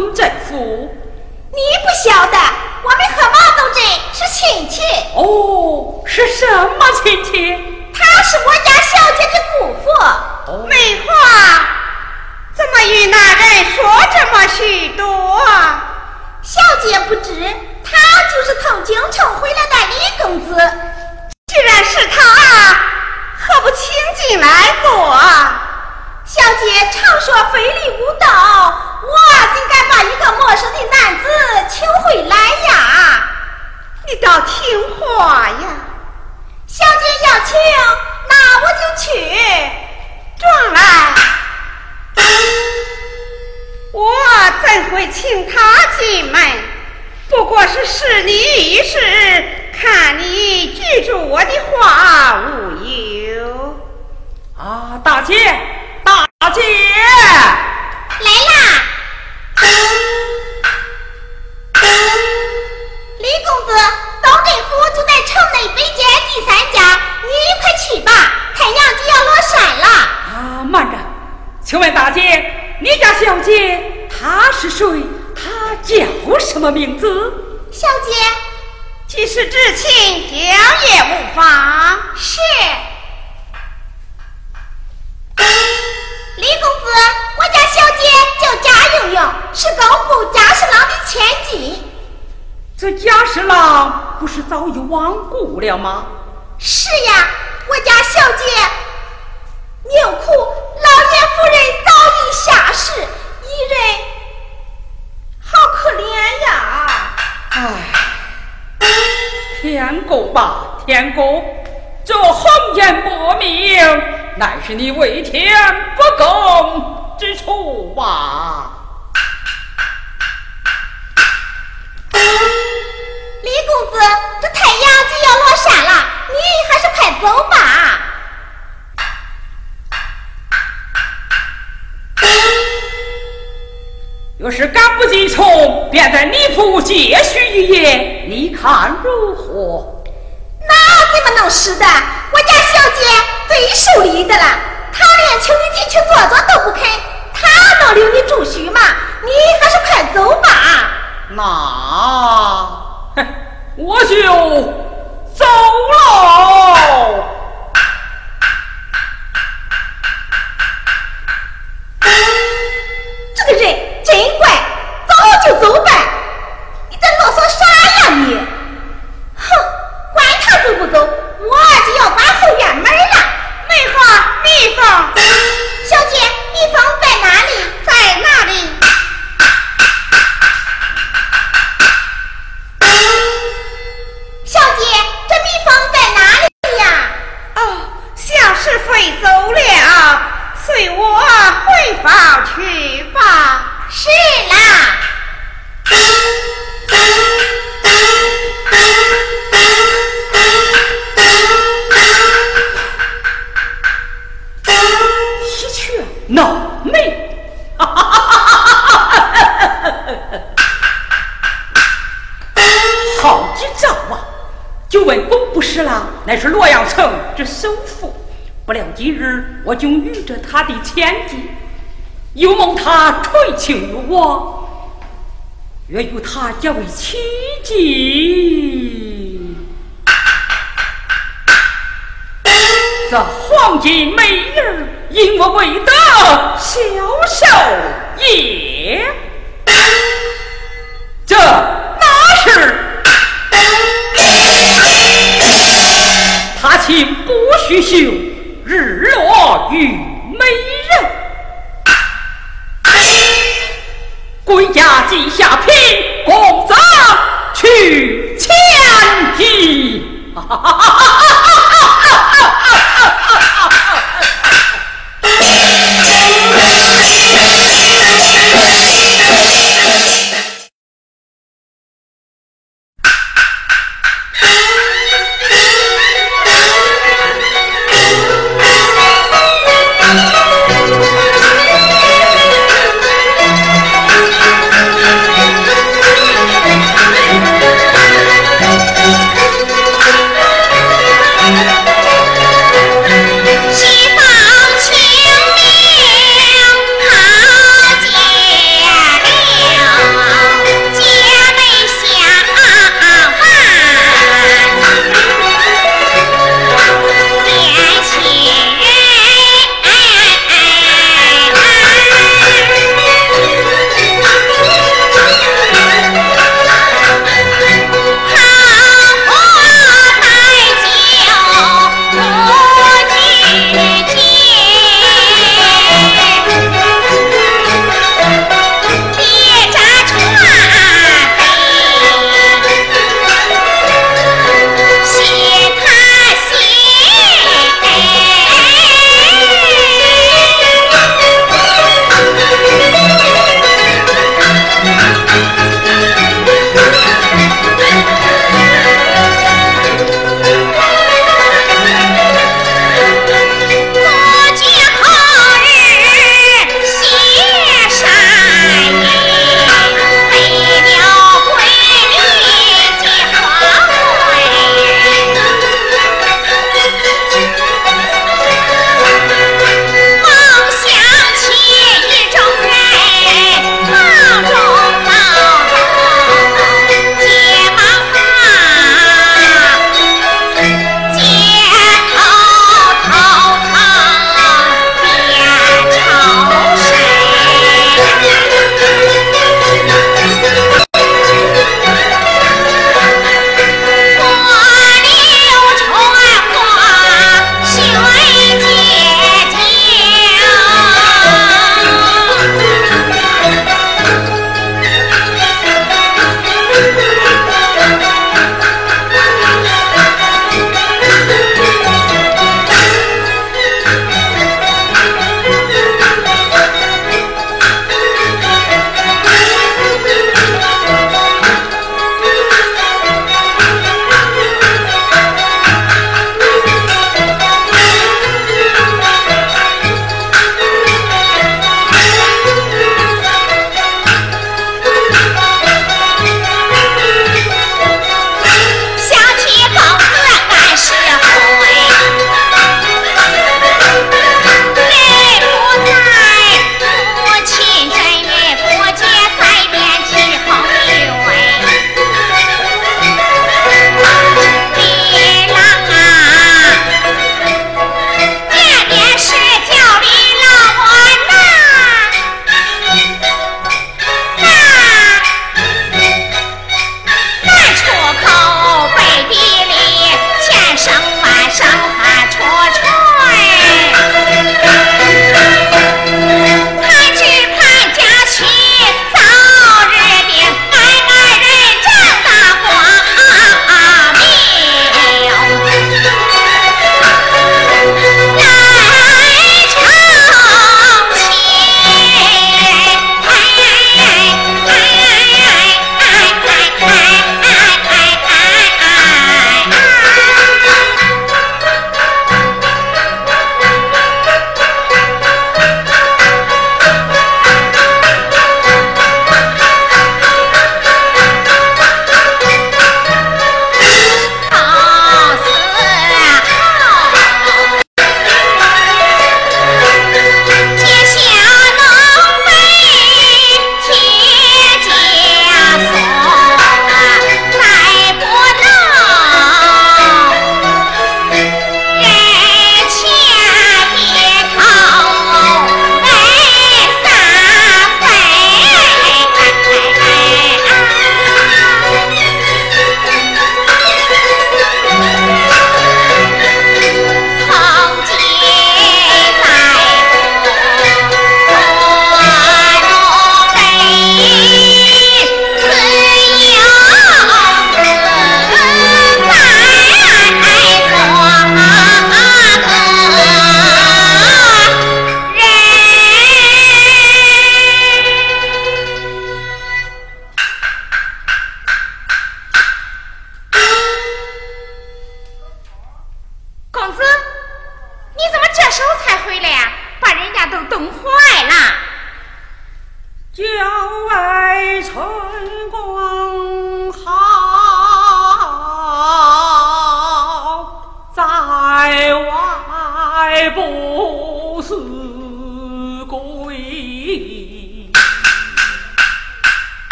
到了总镇府？你不晓得，我们和王东镇是亲戚。哦，是什么亲戚？他是我家小姐的姑父。梅花，怎么与那人说这么许多？小姐不知，他就是从京城回来的李公子。既然是他，何不请进来坐？小姐常说非礼勿道，我怎敢把一个陌生的男子请回来呀？你倒听话呀！小姐要请，那我就去。转来，我怎会请他进门？不过是试你一事，看你记住我的话无忧。啊，大姐，大姐，来啦！李公子，东镇府就在城内北街第三家，你快去吧，太阳就要落山了。啊，慢着，请问大姐，你家小姐她是李公子，我家小姐叫贾莹莹，是高部贾侍郎的千金。这贾侍郎不是早已亡故了吗？是呀，我家小姐命苦，老爷夫人早已下世，一人好可怜呀！唉，天公吧，天公，这红颜薄命，乃是你为天不公之处吧？李公子，这太阳就要落山了，你还是快走吧。若是赶不进城，便在你府借宿一夜，你看如何？那怎么能是的？我家小姐最受礼的了，他连请你进去坐坐都不肯，他能留你住宿吗？你还是快走吧。那，我就走喽。这个人真怪，早就走呗，要为妻姬。这黄金美人因我未得消受也，这哪是？他请不许休，日落与美人，归家记下聘公子去前提。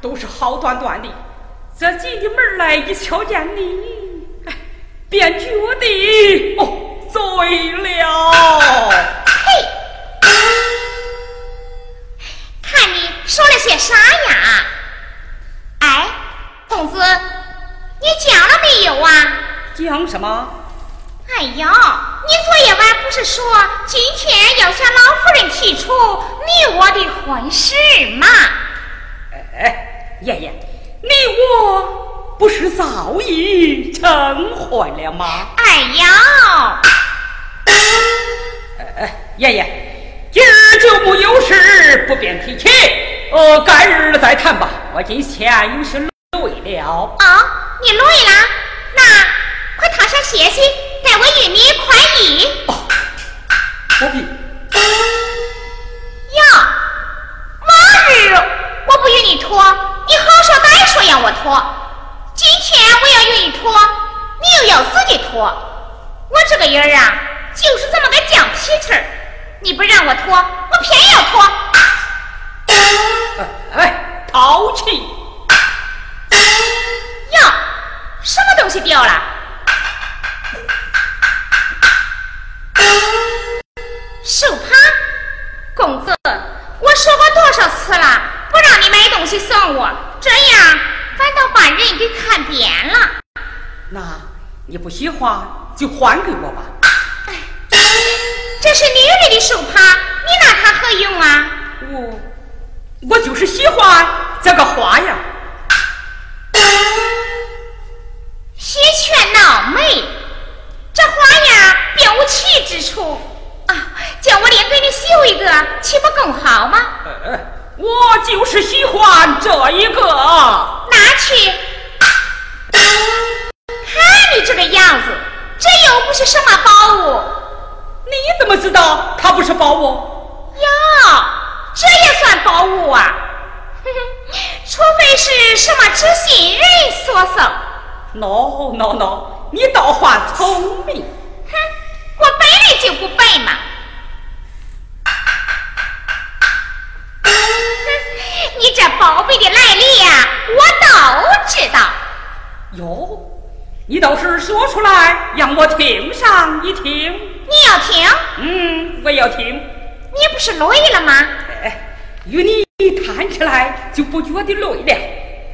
都是好端端的，这进的门来一瞧见你，哎，便觉得哦醉了。嘿，看你说了些啥呀？哎，公子，你讲了没有啊？讲什么？哎呦，你昨夜晚不是说今天要向老夫人提出你我的婚事吗？哎，爷爷，你我不是早已成婚了吗？哎呀，哎，爷爷，今儿就木有事，不便提起，呃，改日再谈吧。我今天有些累了。啊，你累了？那快躺下歇息。待我与你宽衣。不必。我不与你拖，你好说歹说让我拖。今天我要与你拖，你又要自己拖。我这个人啊，就是这么个犟脾气儿。你不让我拖，我偏要拖。哎，淘气！呀，什么东西掉了？给看扁了。那你不喜欢就还给我吧。哎，这是女人的手帕，你拿它何用啊？我，我就是喜欢这个花样。喜鹊闹美，这花样别无奇之处。啊，叫我另给你绣一个，岂不更好吗？我就是喜欢这一个，拿去。看你这个样子，这又不是什么宝物。你怎么知道它不是宝物？哟，这也算宝物啊！除非是什么知心人所送。No no no，你倒话聪明。哼。我本来就不笨嘛！哼，你这宝贝的来历呀，我都知道。哟，你倒是说出来，让我听上一听。你要听？嗯，我要听。你不是累了吗？哎，与你谈起来就不觉得累了。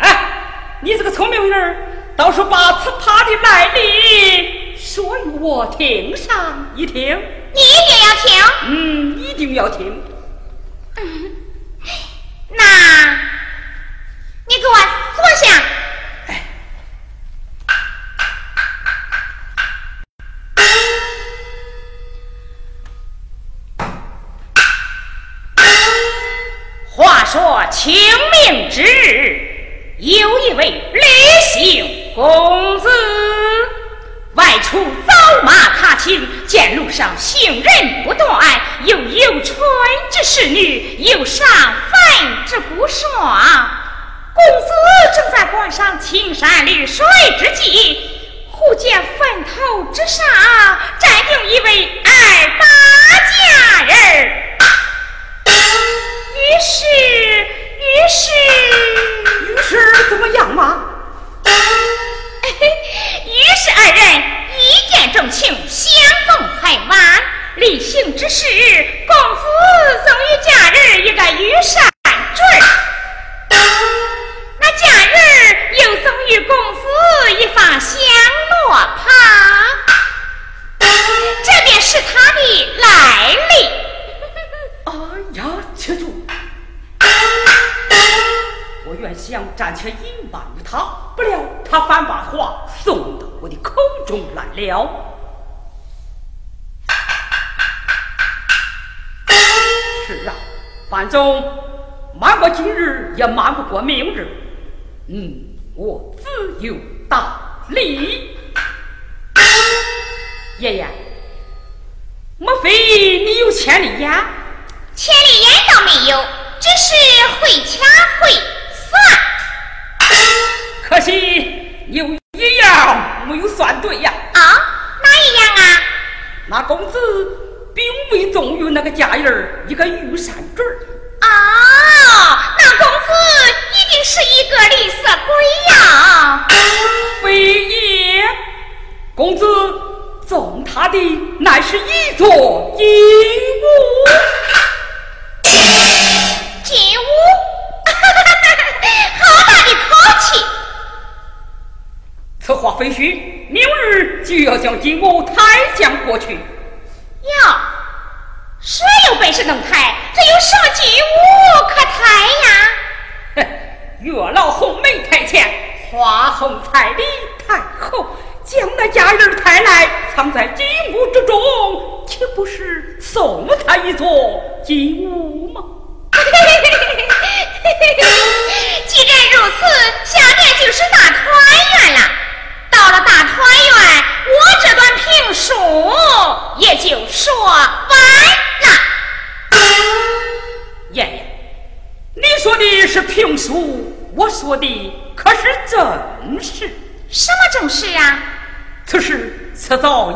哎，你这个聪明人，倒是把此帕的来历。说与我听上一听，你一定要听。嗯，一定要听。嗯那，你给我坐下。明之日，有一位李姓公子。外出走马踏青，见路上行人不断，又有春之侍女，又上坟之孤孀。公子正在观赏青山绿水之际，忽见坟头之上站定一位二八佳人。于是，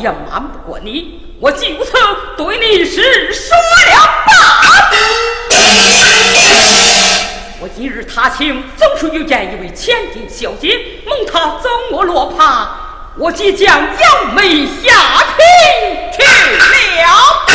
也瞒不过你，我就此对你是说了吧。我今日踏青，总是遇见一位千金小姐，蒙她赠，我落帕，我即将扬眉。下聘去了。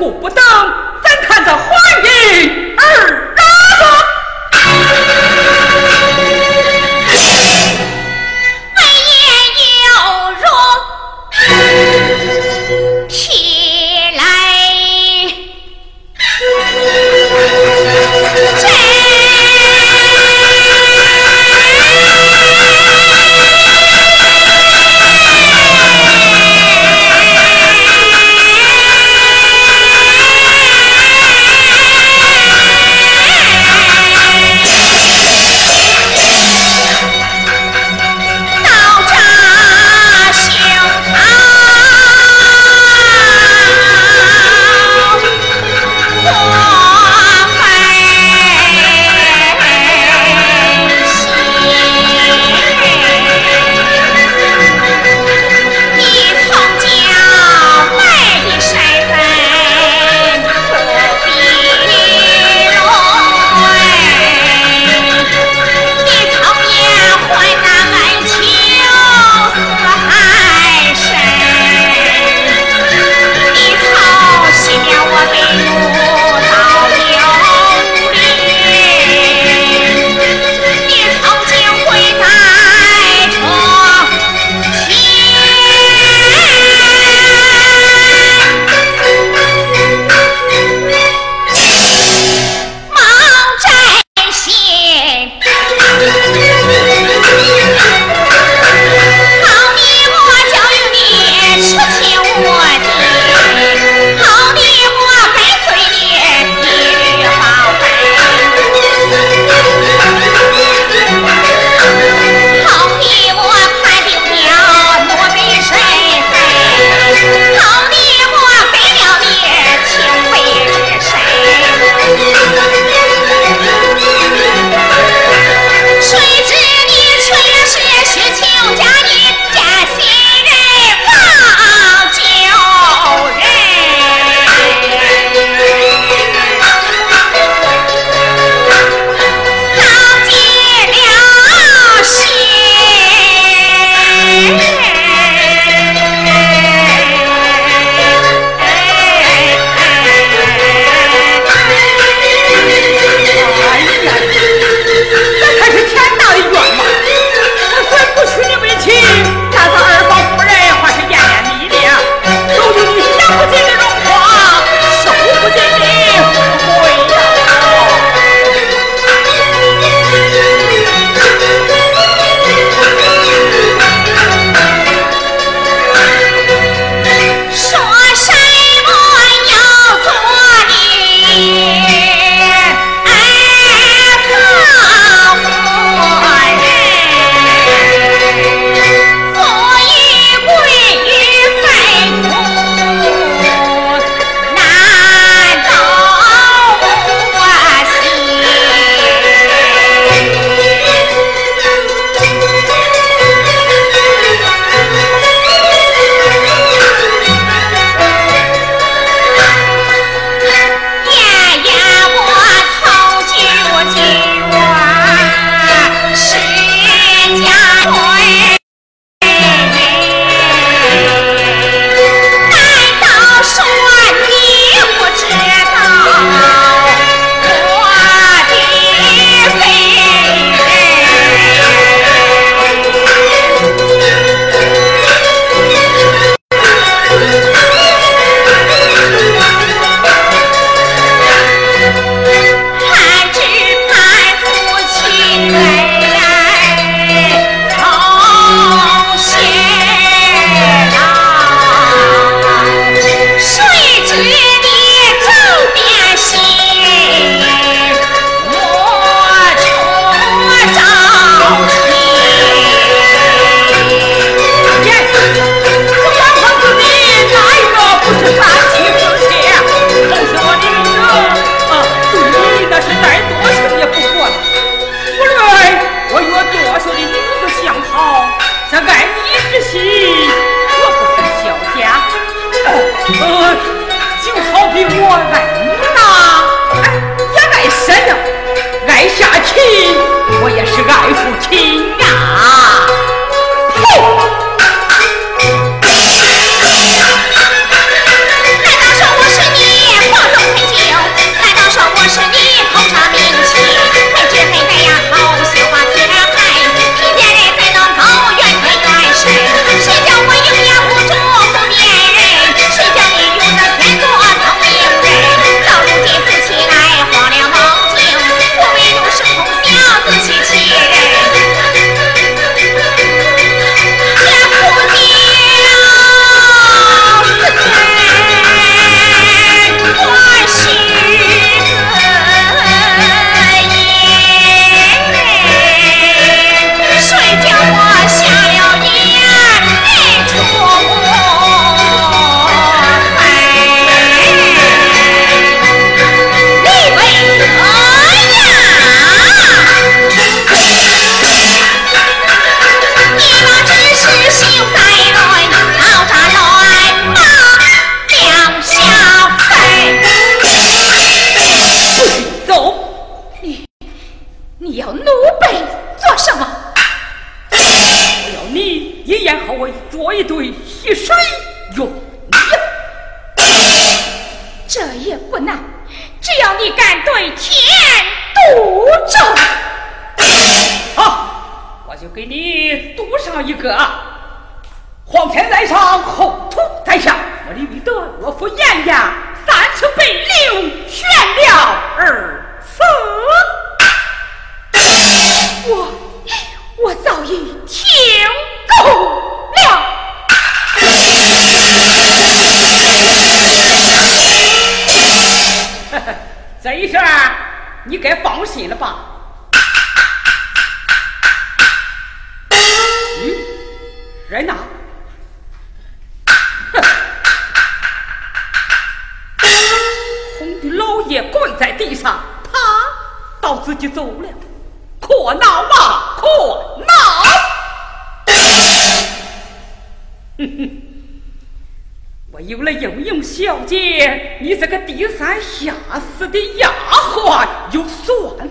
捕不到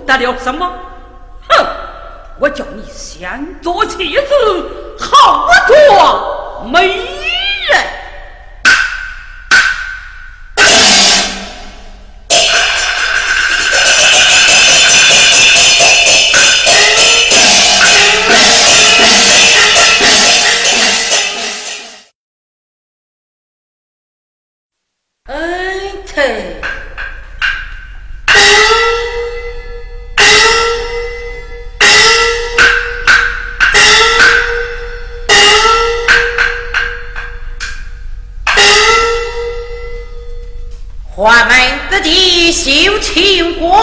得了什么？哼！我叫你先做起门子弟秀清怪，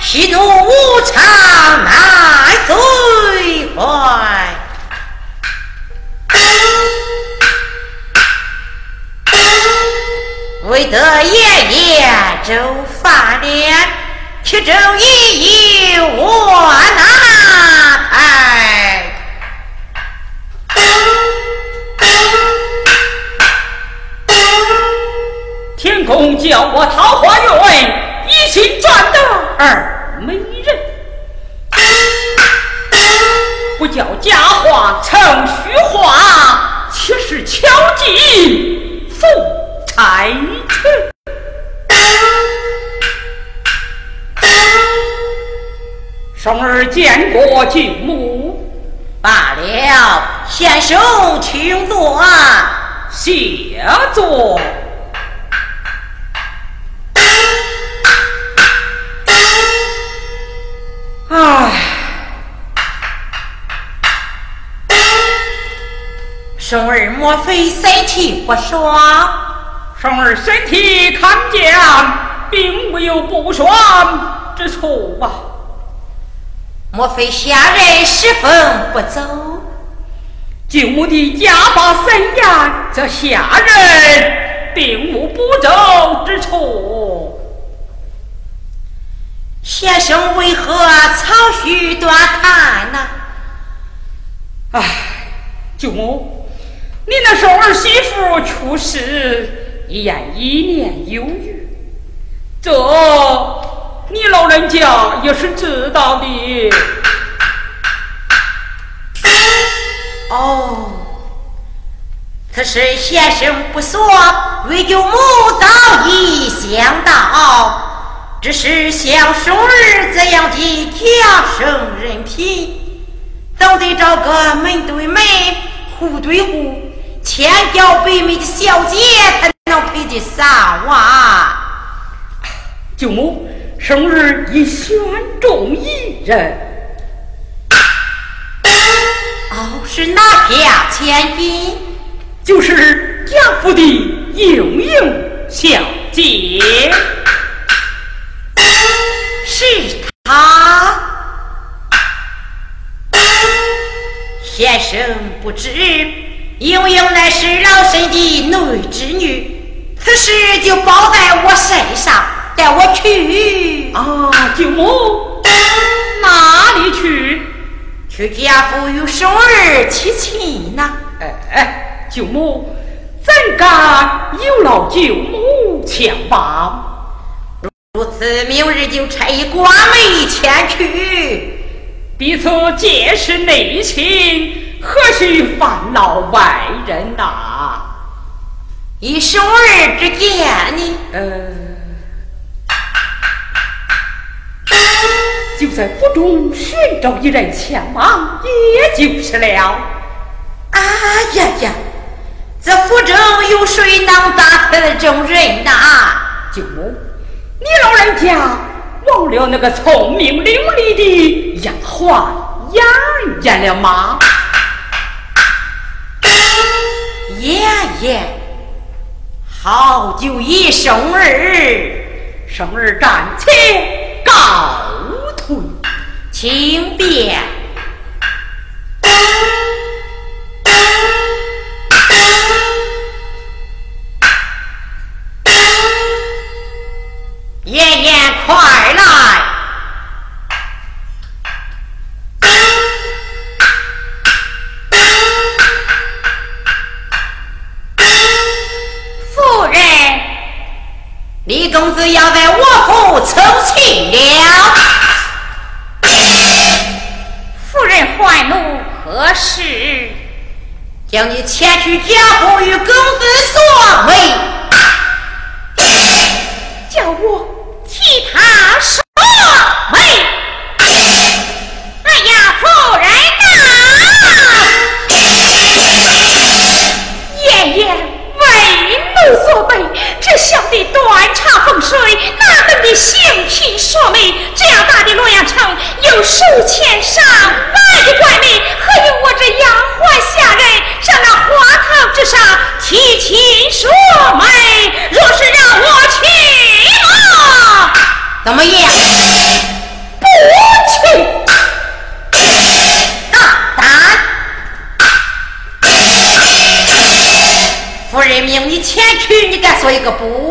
喜怒无常奈最坏。为得爷爷周发脸，铁证一有我拿开。叫我桃花运一心赚得二美人，不叫假话成虚话，岂是巧计负差池？生儿见过舅母，罢了，先生请坐，下坐。唉，生儿莫非身体不爽？生儿身体康健，并没有不爽之处啊？莫非下人侍奉不走？舅母的家法森严，这下人并无不走之处。先生为何草须短叹呢？唉，舅母，你那时候儿媳妇出事，一言一年有余，这你老人家也是知道的。哦，此事先生不说，为舅母早已想到。只是像松儿这样的家生人品，总得找个门对门、户对户、千娇百媚的小姐才能配得上哇！舅母，生日已选中一人，哦，是哪家千金？就是家父的莹莹小姐。是他，先生不知，英英乃是老身的内侄女，此事就包在我身上，带我去。啊，舅母，哪里去？去家父与生儿提亲呢。哎，舅母，怎敢有劳舅母前往？如此，明日就差一寡媒前去，彼此皆是内亲，何须烦恼外人呐？以生儿之见呢？呃。就在府中寻找一人前往，也就是了。啊呀呀！这府中有谁能打这种人呐？舅母，你老人家忘了那个聪明伶俐的丫鬟丫丫了吗？爷爷，好久一生儿，生儿暂且告退。请便，叫你前去贾府与公子说媒，叫我替他说媒。哎呀，夫人呐，爷爷为奴所背，这小弟端茶奉水，哪能的行聘说媒？这样大的洛阳城，有数千怎么样？不去。大胆！夫人命你前去，你敢说一个不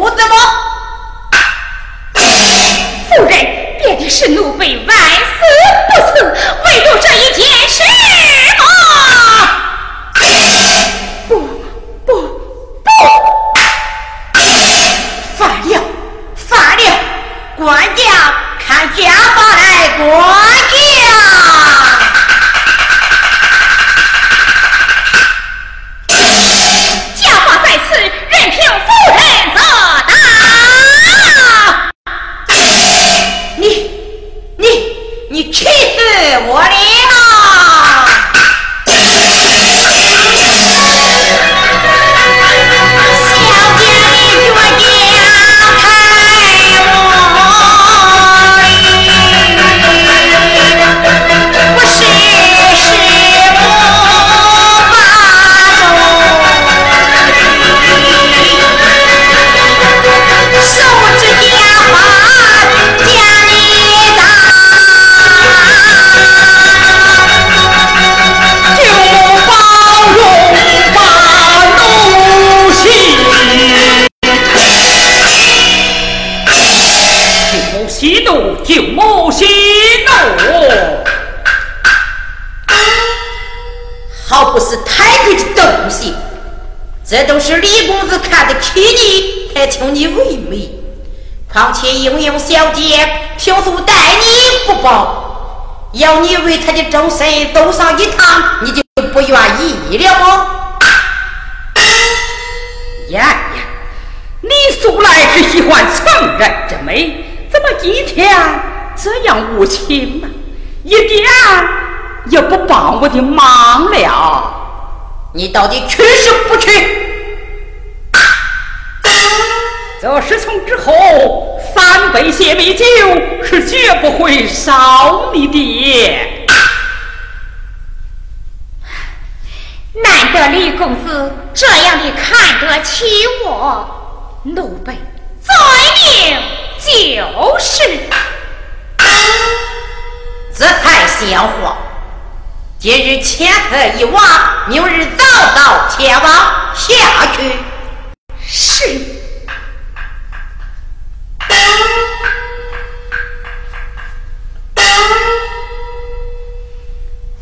且英英小姐平素待你不薄，要你为她的周身走上一趟，你就不愿意了吗？呀呀，你素来是喜欢成人之美，怎么今天这样无情呢？一点。也不帮我的忙了，你到底去是不去？这事从之后三杯谢米酒是绝不会少你的。难得李公子这样的看得起我，奴婢遵命就是。这太像话。今日前客一往，明日早早前往下去。是。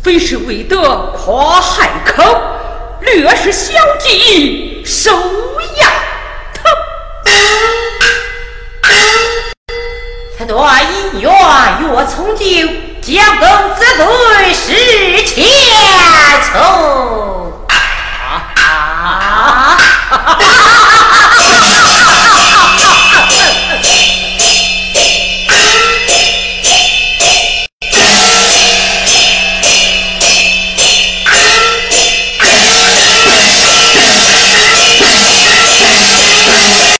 非是为得夸海口，略是小计收牙头。此段姻缘若从今，将等这对是前仇。啊啊啊啊啊